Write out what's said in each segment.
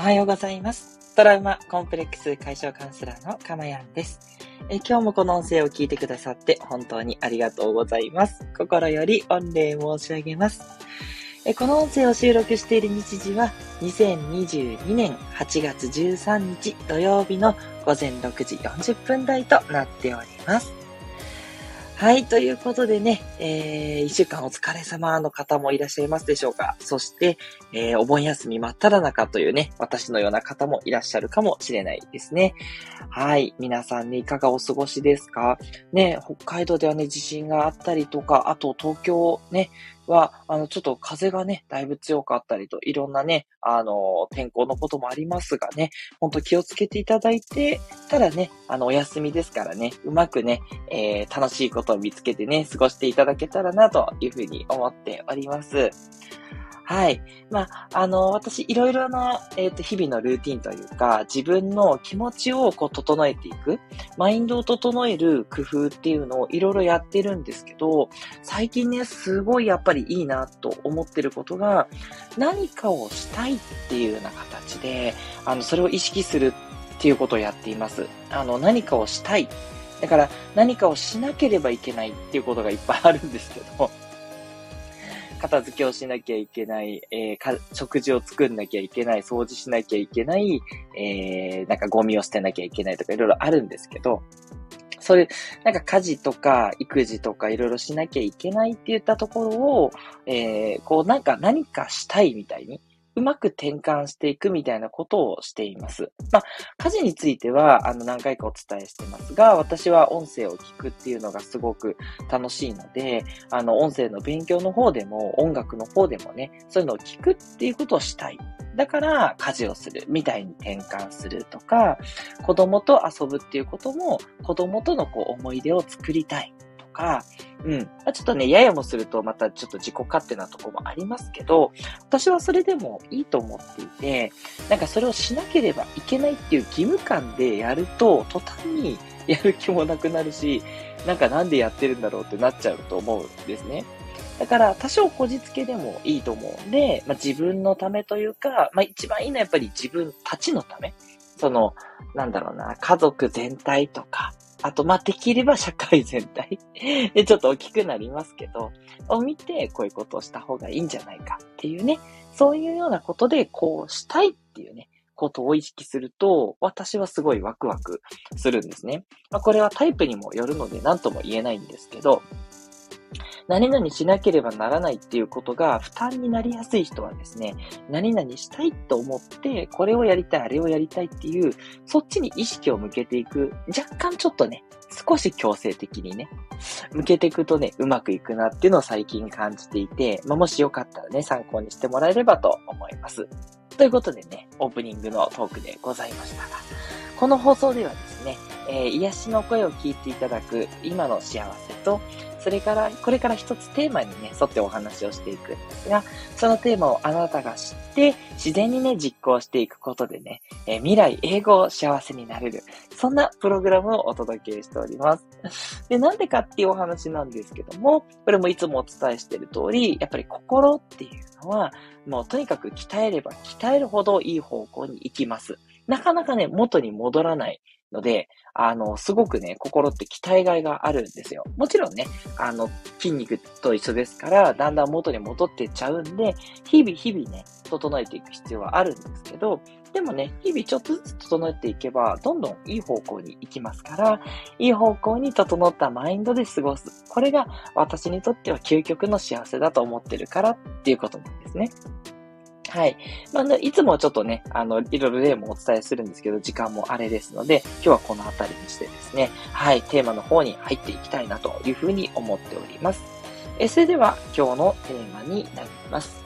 おはようございます。トラウマコンプレックス解消カウンセラーのかまやんです。え今日もこの音声を聞いてくださって本当にありがとうございます。心より御礼申し上げます。えこの音声を収録している日時は2022年8月13日土曜日の午前6時40分台となっております。はい。ということでね、えー、一週間お疲れ様の方もいらっしゃいますでしょうかそして、えー、お盆休み真っ只中というね、私のような方もいらっしゃるかもしれないですね。はい。皆さんね、いかがお過ごしですか？ね、北海道ではね、地震があったりとか、あと東京ね、は、あの、ちょっと風がね、だいぶ強かったりと、いろんなね、あの、天候のこともありますがね、ほんと気をつけていただいて、ただね、あの、お休みですからね、うまくね、えー、楽しいことを見つけてね、過ごしていただけたらな、というふうに思っております。はい。まあ、あの、私、いろいろな、えっ、と、日々のルーティンというか、自分の気持ちをこう、整えていく、マインドを整える工夫っていうのをいろいろやってるんですけど、最近ね、すごいやっぱりいいなと思ってることが、何かをしたいっていうような形で、あの、それを意識するっていうことをやっています。あの、何かをしたい。だから、何かをしなければいけないっていうことがいっぱいあるんですけど、片付けをしなきゃいけない、えー、食事を作んなきゃいけない、掃除しなきゃいけない、えー、なんかゴミを捨てなきゃいけないとかいろいろあるんですけど、そういう、なんか家事とか育児とかいろいろしなきゃいけないって言ったところを、えー、こうなんか何かしたいみたいに、うまく転換していくみたいなことをしています。まあ、家事については、あの、何回かお伝えしてますが、私は音声を聞くっていうのがすごく楽しいので、あの、音声の勉強の方でも、音楽の方でもね、そういうのを聞くっていうことをしたい。だから、家事をするみたいに転換するとか、子供と遊ぶっていうことも、子供とのこう思い出を作りたいか、うん。ま、ちょっとね、ややもするとまたちょっと自己勝手なとこもありますけど、私はそれでもいいと思っていて、なんかそれをしなければいけないっていう義務感でやると、途端にやる気もなくなるし、なんかなんでやってるんだろうってなっちゃうと思うんですね。だから、多少こじつけでもいいと思うんで、まあ、自分のためというか、まあ、一番いいのはやっぱり自分たちのため。その、なんだろうな、家族全体とか、あと、まあ、できれば社会全体。で、ちょっと大きくなりますけど、を見て、こういうことをした方がいいんじゃないかっていうね、そういうようなことで、こうしたいっていうね、ことを意識すると、私はすごいワクワクするんですね。まあ、これはタイプにもよるので何とも言えないんですけど、何々しなければならないっていうことが負担になりやすい人はですね、何々したいと思って、これをやりたい、あれをやりたいっていう、そっちに意識を向けていく、若干ちょっとね、少し強制的にね、向けていくとね、うまくいくなっていうのを最近感じていて、まあ、もしよかったらね、参考にしてもらえればと思います。ということでね、オープニングのトークでございましたが、この放送ではですね、えー癒しの声を聞いていただく今の幸せと、それから、これから一つテーマにね、沿ってお話をしていくんですが、そのテーマをあなたが知って、自然にね、実行していくことでね、えー未来、英語を、幸せになれる。そんなプログラムをお届けしております。で、なんでかっていうお話なんですけども、これもいつもお伝えしている通り、やっぱり心っていうのは、もうとにかく鍛えれば鍛えるほどいい方向に行きます。なかなかね、元に戻らないので、あの、すごくね、心って鍛えがいがあるんですよ。もちろんね、あの、筋肉と一緒ですから、だんだん元に戻ってっちゃうんで、日々日々ね、整えていく必要はあるんですけど、でもね、日々ちょっとずつ整えていけば、どんどんいい方向に行きますから、いい方向に整ったマインドで過ごす。これが私にとっては究極の幸せだと思ってるからっていうことなんですね。はい。まあね、いつもちょっとね、あの、いろいろ例もお伝えするんですけど、時間もあれですので、今日はこの辺りにしてですね、はい、テーマの方に入っていきたいなというふうに思っております。えそれでは、今日のテーマになります。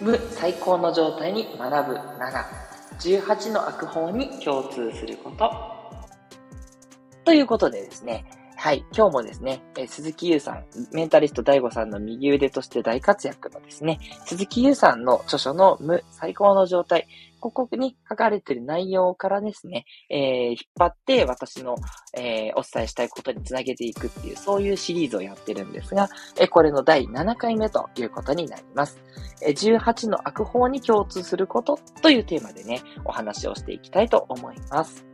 無最高の状態に学ぶ7、18の悪法に共通すること。ということでですね、はい。今日もですね、え、鈴木優さん、メンタリスト DAIGO さんの右腕として大活躍のですね、鈴木優さんの著書の無最高の状態、ここに書かれている内容からですね、えー、引っ張って私の、えー、お伝えしたいことにつなげていくっていう、そういうシリーズをやってるんですが、えー、これの第7回目ということになります。えー、18の悪法に共通することというテーマでね、お話をしていきたいと思います。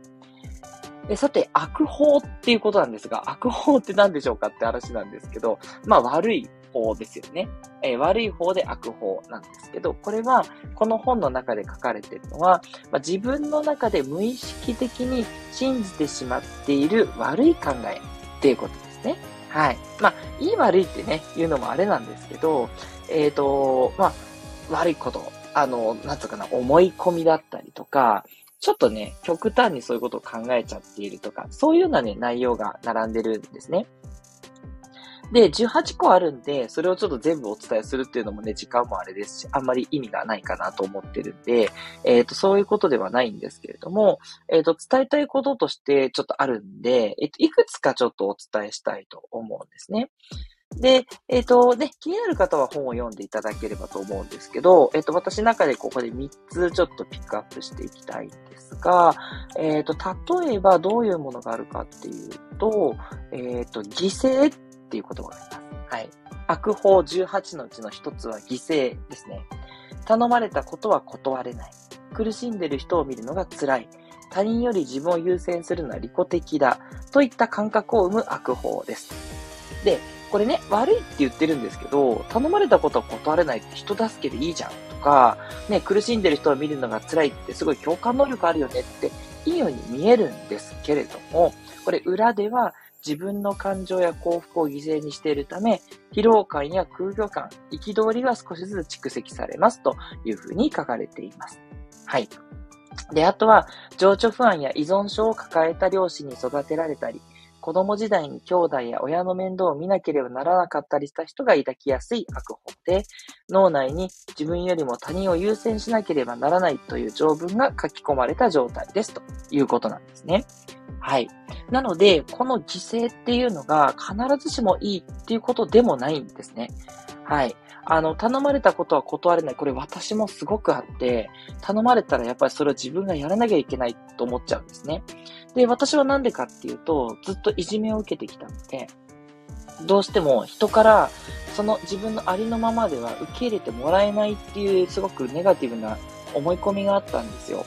えさて、悪法っていうことなんですが、悪法って何でしょうかって話なんですけど、まあ悪い法ですよね。え、悪い方で悪法なんですけど、これは、この本の中で書かれてるのは、まあ、自分の中で無意識的に信じてしまっている悪い考えっていうことですね。はい。まあ、いい悪いってね、言うのもあれなんですけど、えっ、ー、と、まあ、悪いこと、あの、なんつうかな、思い込みだったりとか、ちょっとね、極端にそういうことを考えちゃっているとか、そういうようなね、内容が並んでるんですね。で、18個あるんで、それをちょっと全部お伝えするっていうのもね、時間もあれですし、あんまり意味がないかなと思ってるんで、えっ、ー、と、そういうことではないんですけれども、えっ、ー、と、伝えたいこととしてちょっとあるんで、えっ、ー、と、いくつかちょっとお伝えしたいと思うんですね。で、えっ、ー、と、ね、気になる方は本を読んでいただければと思うんですけど、えっ、ー、と、私の中でここで3つちょっとピックアップしていきたいんですが、えっ、ー、と、例えばどういうものがあるかっていうと、えっ、と、犠牲っていう言葉があります。はい。悪法18のうちの1つは犠牲ですね。頼まれたことは断れない。苦しんでる人を見るのが辛い。他人より自分を優先するのは利己的だ。といった感覚を生む悪法です。で、これね、悪いって言ってるんですけど、頼まれたことは断れないって人助けでいいじゃんとか、ね、苦しんでる人を見るのが辛いってすごい共感能力あるよねっていいように見えるんですけれども、これ裏では自分の感情や幸福を犠牲にしているため、疲労感や空虚感、憤りが少しずつ蓄積されますというふうに書かれています。はい。で、あとは、情緒不安や依存症を抱えた両親に育てられたり、子供時代に兄弟や親の面倒を見なければならなかったりした人が抱きやすい悪法で、脳内に自分よりも他人を優先しなければならないという条文が書き込まれた状態ですということなんですね。はい。なので、この犠牲っていうのが必ずしもいいっていうことでもないんですね。はい。あの、頼まれたことは断れない。これ私もすごくあって、頼まれたらやっぱりそれを自分がやらなきゃいけないと思っちゃうんですね。で、私はなんでかっていうと、ずっといじめを受けてきたので、どうしても人からその自分のありのままでは受け入れてもらえないっていうすごくネガティブな思い込みがあったんですよ。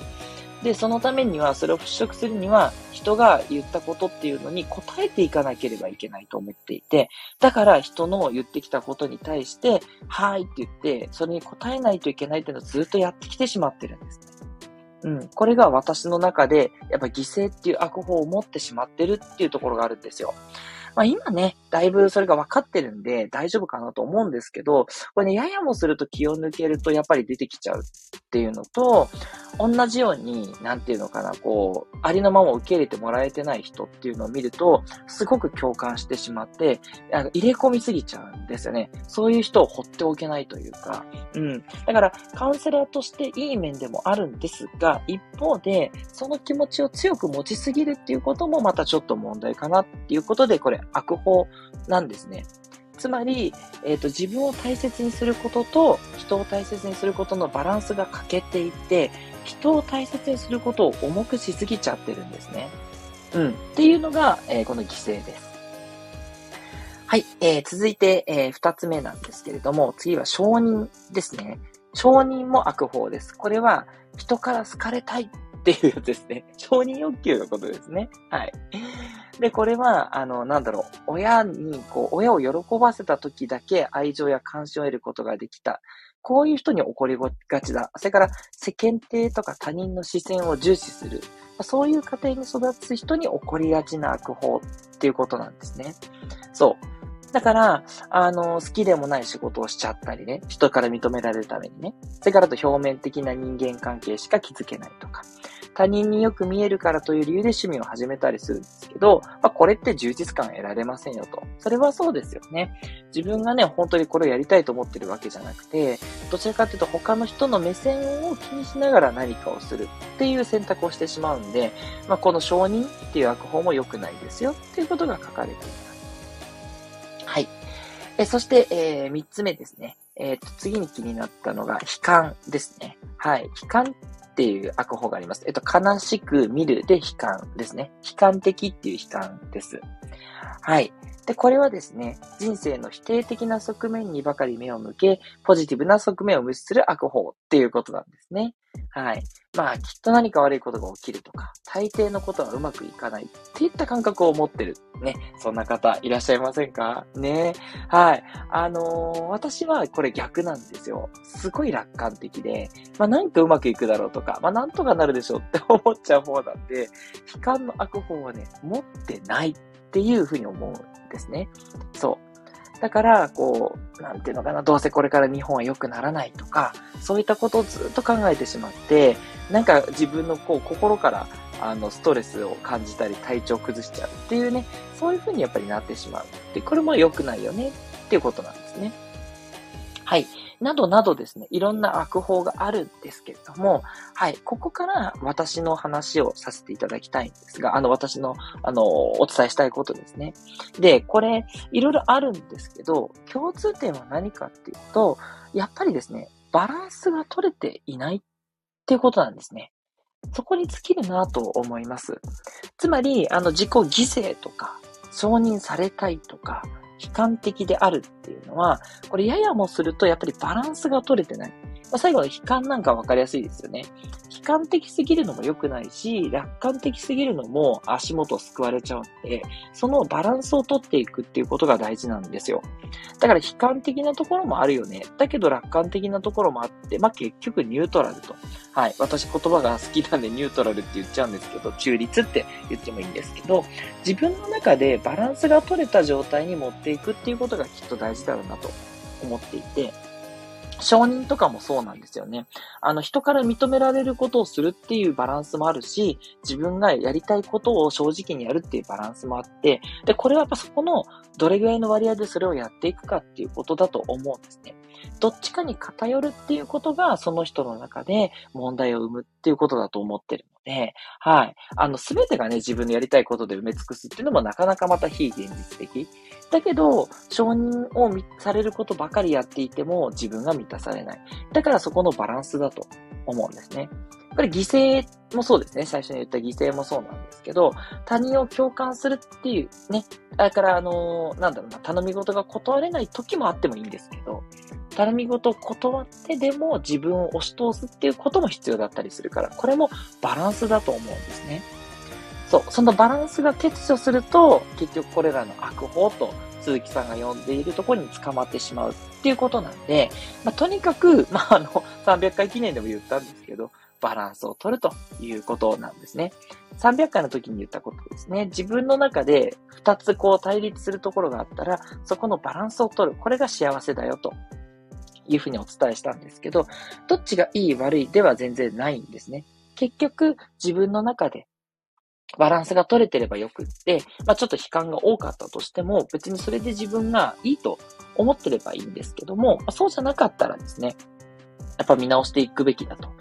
で、そのためには、それを払拭するには、人が言ったことっていうのに答えていかなければいけないと思っていて、だから人の言ってきたことに対して、はいって言って、それに答えないといけないっていうのをずっとやってきてしまってるんです。うん。これが私の中で、やっぱ犠牲っていう悪法を持ってしまってるっていうところがあるんですよ。まあ今ね、だいぶそれが分かってるんで大丈夫かなと思うんですけど、これね、ややもすると気を抜けるとやっぱり出てきちゃうっていうのと、同じように、なんていうのかな、こう、ありのまま受け入れてもらえてない人っていうのを見ると、すごく共感してしまって、あの入れ込みすぎちゃうんですよね。そういう人を放っておけないというか、うん。だから、カウンセラーとしていい面でもあるんですが、一方で、その気持ちを強く持ちすぎるっていうこともまたちょっと問題かなっていうことで、これ、悪法なんですね。つまり、えっ、ー、と、自分を大切にすることと、人を大切にすることのバランスが欠けていて、人を大切にすることを重くしすぎちゃってるんですね。うん。っていうのが、えー、この犠牲です。はい。えー、続いて、えー、二つ目なんですけれども、次は承認ですね。承認も悪法です。これは、人から好かれたいっていうやつですね。承認欲求のことですね。はい。で、これは、あの、なんだろう、親に、こう、親を喜ばせた時だけ愛情や関心を得ることができた。こういう人に怒りがちだ。それから、世間体とか他人の視線を重視する。そういう家庭に育つ人に怒りがちな悪法っていうことなんですね。そう。だから、あの、好きでもない仕事をしちゃったりね、人から認められるためにね、それからと表面的な人間関係しか築けないとか、他人によく見えるからという理由で趣味を始めたりするんですけど、まあ、これって充実感得られませんよと。それはそうですよね。自分がね、本当にこれをやりたいと思ってるわけじゃなくて、どちらかというと他の人の目線を気にしながら何かをするっていう選択をしてしまうんで、まあ、この承認っていう悪法も良くないですよっていうことが書かれています。はい。えそして、えー、3つ目ですね。えっ、ー、と、次に気になったのが、悲観ですね。はい。悲観っていう悪法があります。えっと、悲しく見るで悲観ですね。悲観的っていう悲観です。はい。で、これはですね、人生の否定的な側面にばかり目を向け、ポジティブな側面を無視する悪法っていうことなんですね。はい。まあ、きっと何か悪いことが起きるとか、大抵のことはうまくいかないっていった感覚を持ってる。ね。そんな方いらっしゃいませんか？ね。はい。あのー、私はこれ逆なんですよ。すごい楽観的で、まあなんかうまくいくだろうとか、まあなんとかなるでしょうって思っちゃう方なんで、悲観の悪法はね、持ってないっていうふうに思うんですね。そう。だから、こう、なんていうのかな、どうせこれから日本は良くならないとか、そういったことをずっと考えてしまって、なんか自分のこう、心から、あの、ストレスを感じたり、体調を崩しちゃうっていうね、そういうふうにやっぱりなってしまう。で、これも良くないよねっていうことなんですね。はい。などなどですね、いろんな悪法があるんですけれども、はい、ここから私の話をさせていただきたいんですが、あの、私の、あの、お伝えしたいことですね。で、これ、いろいろあるんですけど、共通点は何かっていうと、やっぱりですね、バランスが取れていないっていうことなんですね。そこに尽きるなと思います。つまり、あの、自己犠牲とか、承認されたいとか、悲観的であるっていうのは、これややもするとやっぱりバランスが取れてない。まあ、最後の悲観なんかわかりやすいですよね。悲観的すぎるのも良くないし、楽観的すぎるのも足元を救われちゃうんで、そのバランスを取っていくっていうことが大事なんですよ。だから悲観的なところもあるよね。だけど楽観的なところもあって、まあ、結局ニュートラルと。はい。私言葉が好きなんでニュートラルって言っちゃうんですけど、中立って言ってもいいんですけど、自分の中でバランスが取れた状態に持っていくっていうことがきっと大事だろうなと思っていて、承認とかもそうなんですよね。あの、人から認められることをするっていうバランスもあるし、自分がやりたいことを正直にやるっていうバランスもあって、で、これはやっぱそこのどれぐらいの割合でそれをやっていくかっていうことだと思うんですね。どっちかに偏るっていうことが、その人の中で問題を生むっていうことだと思ってるで、はい。あの、すべてがね、自分のやりたいことで埋め尽くすっていうのもなかなかまた非現実的。だけど、承認をされることばかりやっていても自分が満たされない。だからそこのバランスだと思うんですね。これ犠牲もそうですね。最初に言った犠牲もそうなんですけど、他人を共感するっていうね。だから、あのー、なんだろうな、頼み事が断れない時もあってもいいんですけど、頼み事を断ってでも自分を押し通すっていうことも必要だったりするから、これもバランスだと思うんですね。そう、そのバランスが欠如すると、結局これらの悪法と鈴木さんが呼んでいるところに捕まってしまうっていうことなんで、まあ、とにかく、まあ、あの、300回記念でも言ったんですけど、バランスを取るということなんですね。300回の時に言ったことですね。自分の中で2つこう対立するところがあったら、そこのバランスを取る。これが幸せだよというふうにお伝えしたんですけど、どっちがいい悪いでは全然ないんですね。結局、自分の中でバランスが取れてればよくって、まあちょっと悲観が多かったとしても、別にそれで自分がいいと思ってればいいんですけども、そうじゃなかったらですね、やっぱ見直していくべきだと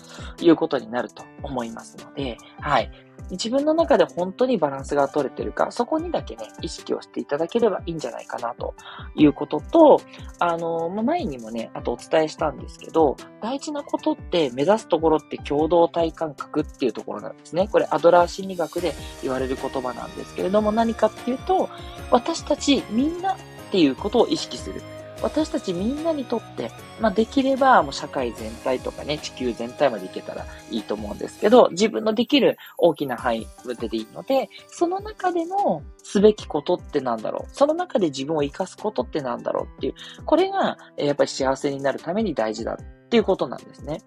いうことになると思いますので、はい。自分の中で本当にバランスが取れてるか、そこにだけね、意識をしていただければいいんじゃないかなということと、あの、ま前にもね、あとお伝えしたんですけど、大事なことって目指すところって共同体感覚っていうところなんですね。これアドラー心理学で言われる言葉なんですけれども、何かっていうと、私たちみんなっていうことを意識する。私たちみんなにとって、まあ、できればもう社会全体とかね、地球全体までいけたらいいと思うんですけど、自分のできる大きな範囲ででいいので、その中でのすべきことってなんだろう？その中で自分を活かすことってなんだろうっていう、これがやっぱり幸せになるために大事だっていうことなんですね。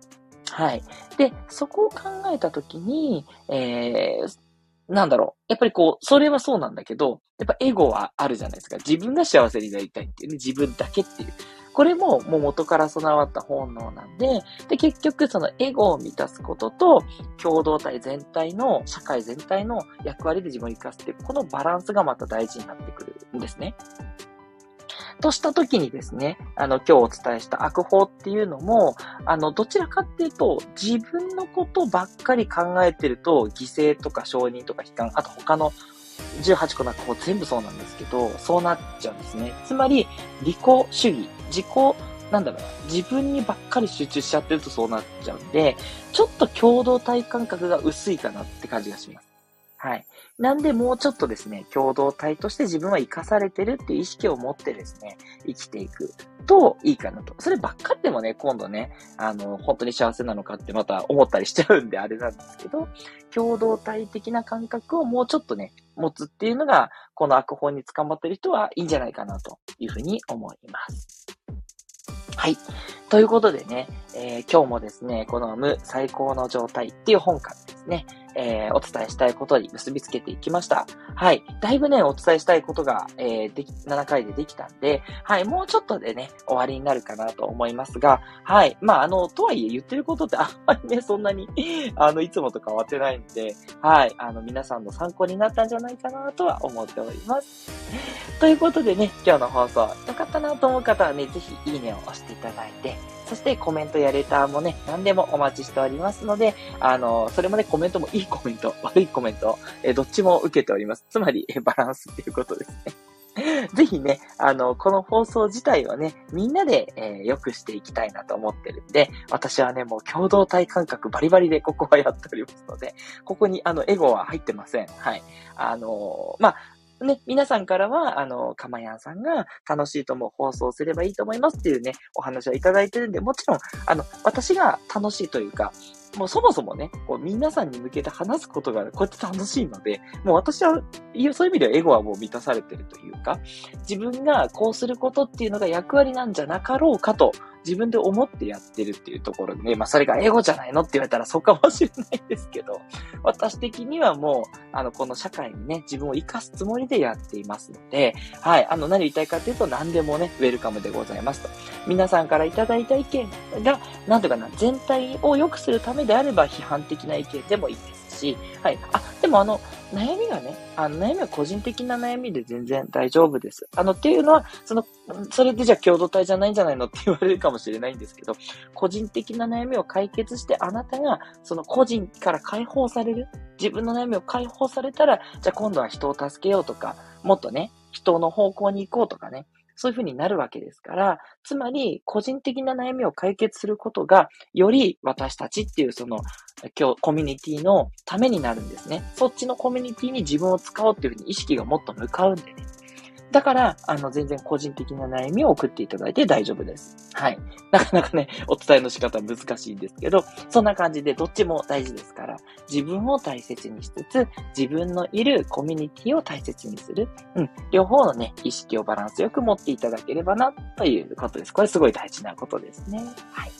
はい。で、そこを考えたときに、えー、なんだろう。やっぱりこう、それはそうなんだけど、やっぱエゴはあるじゃないですか。自分が幸せになりたいっていうね、自分だけっていう。これももう元から備わった本能なんで、で、結局そのエゴを満たすことと、共同体全体の、社会全体の役割で自分を生かすっていう、このバランスがまた大事になってくるんですね。としたときにですね、あの、今日お伝えした悪法っていうのも、あの、どちらかっていうと、自分のことばっかり考えてると、犠牲とか承認とか悲観、あと他の18個の悪法全部そうなんですけど、そうなっちゃうんですね。つまり、利己主義、自己、なんだろうな、自分にばっかり集中しちゃってるとそうなっちゃうんで、ちょっと共同体感覚が薄いかなって感じがします。はい。なんでもうちょっとですね、共同体として自分は生かされてるっていう意識を持ってですね、生きていくといいかなと。そればっかりでもね、今度ね、あの、本当に幸せなのかってまた思ったりしちゃうんであれなんですけど、共同体的な感覚をもうちょっとね、持つっていうのが、この悪法に捕まってる人はいいんじゃないかなというふうに思います。はい。ということでね、えー、今日もですね、この無最高の状態っていう本からですね、えー、お伝えしたいことに結びつけていきました。はい。だいぶね、お伝えしたいことが、えー、でき、7回でできたんで、はい。もうちょっとでね、終わりになるかなと思いますが、はい。まあ、あの、とはいえ言ってることってあんまりね、そんなに あの、いつもと変わってないんで、はい。あの、皆さんの参考になったんじゃないかなとは思っております。ということでね、今日の放送、よかったなと思う方はね、ぜひいいねを押していただいて、そしてコメントやレターもね、何でもお待ちしておりますので、あの、それもね、コメントもいいコメント、悪いコメント、えどっちも受けております。つまり、えバランスっていうことですね。ぜひね、あの、この放送自体をね、みんなで、えー、良くしていきたいなと思ってるんで、私はね、もう共同体感覚バリバリでここはやっておりますので、ここにあの、エゴは入ってません。はい。あのー、まあ、ね、皆さんからは、あの、かまやんさんが楽しいと思う放送すればいいと思いますっていうね、お話はいただいてるんで、もちろん、あの、私が楽しいというか、もうそもそもね、こう皆さんに向けて話すことがこうやって楽しいので、もう私は、そういう意味ではエゴはもう満たされてるというか、自分がこうすることっていうのが役割なんじゃなかろうかと自分で思ってやってるっていうところでね、まあそれが英語じゃないのって言われたらそうかもしれないですけど、私的にはもう、あの、この社会にね、自分を活かすつもりでやっていますので、はい、あの、何言いたいかっていうと何でもね、ウェルカムでございますと。皆さんからいただいた意見が、なんとかな、全体を良くするためであれば批判的な意見でもいいですし、はい。あ、でもあの、悩みがね、あの、悩みは個人的な悩みで全然大丈夫です。あの、っていうのは、その、それでじゃあ共同体じゃないんじゃないのって言われるかもしれないんですけど、個人的な悩みを解決して、あなたが、その個人から解放される、自分の悩みを解放されたら、じゃあ今度は人を助けようとか、もっとね、人の方向に行こうとかね、そういうふうになるわけですから、つまり、個人的な悩みを解決することが、より私たちっていうその、今日、コミュニティのためになるんですね。そっちのコミュニティに自分を使おうっていうふうに意識がもっと向かうんでね。だから、あの、全然個人的な悩みを送っていただいて大丈夫です。はい。なかなかね、お伝えの仕方難しいんですけど、そんな感じでどっちも大事ですから、自分を大切にしつつ、自分のいるコミュニティを大切にする。うん。両方のね、意識をバランスよく持っていただければな、ということです。これすごい大事なことですね。はい。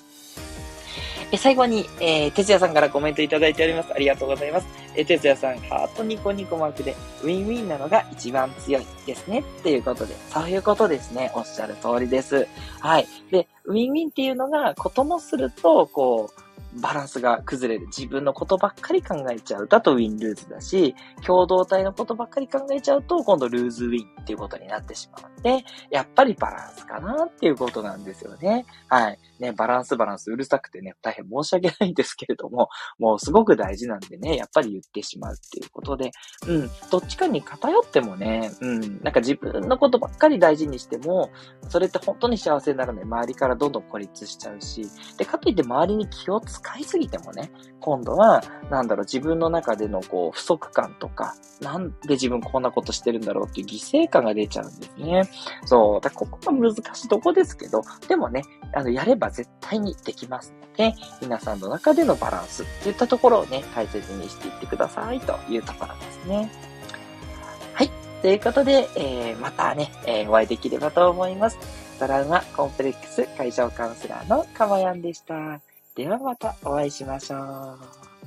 え最後に、えー、哲也さんからコメントいただいております。ありがとうございます。えー、哲也さん、ハートニコニコマークで、ウィンウィンなのが一番強いですね。っていうことで、そういうことですね。おっしゃる通りです。はい。で、ウィンウィンっていうのが、こともすると、こう、バランスが崩れる。自分のことばっかり考えちゃう。だとウィンルーズだし、共同体のことばっかり考えちゃうと、今度ルーズウィンっていうことになってしまうので、やっぱりバランスかなっていうことなんですよね。はい。ね、バランスバランスうるさくてね、大変申し訳ないんですけれども、もうすごく大事なんでね、やっぱり言ってしまうっていうことで、うん、どっちかに偏ってもね、うん、なんか自分のことばっかり大事にしても、それって本当に幸せにならない。周りからどんどん孤立しちゃうし、で、かといって周りに気を使使いすぎてもね、今度は、なんだろう、自分の中でのこう、不足感とか、なんで自分こんなことしてるんだろうっていう犠牲感が出ちゃうんですね。そう。だここが難しいとこですけど、でもね、あの、やれば絶対にできますので、皆さんの中でのバランスっていったところをね、大切にしていってくださいというところですね。はい。ということで、えー、またね、えー、お会いできればと思います。トラウマコンプレックス解消カウンセラーのかまやんでした。ではまたお会いしましょう。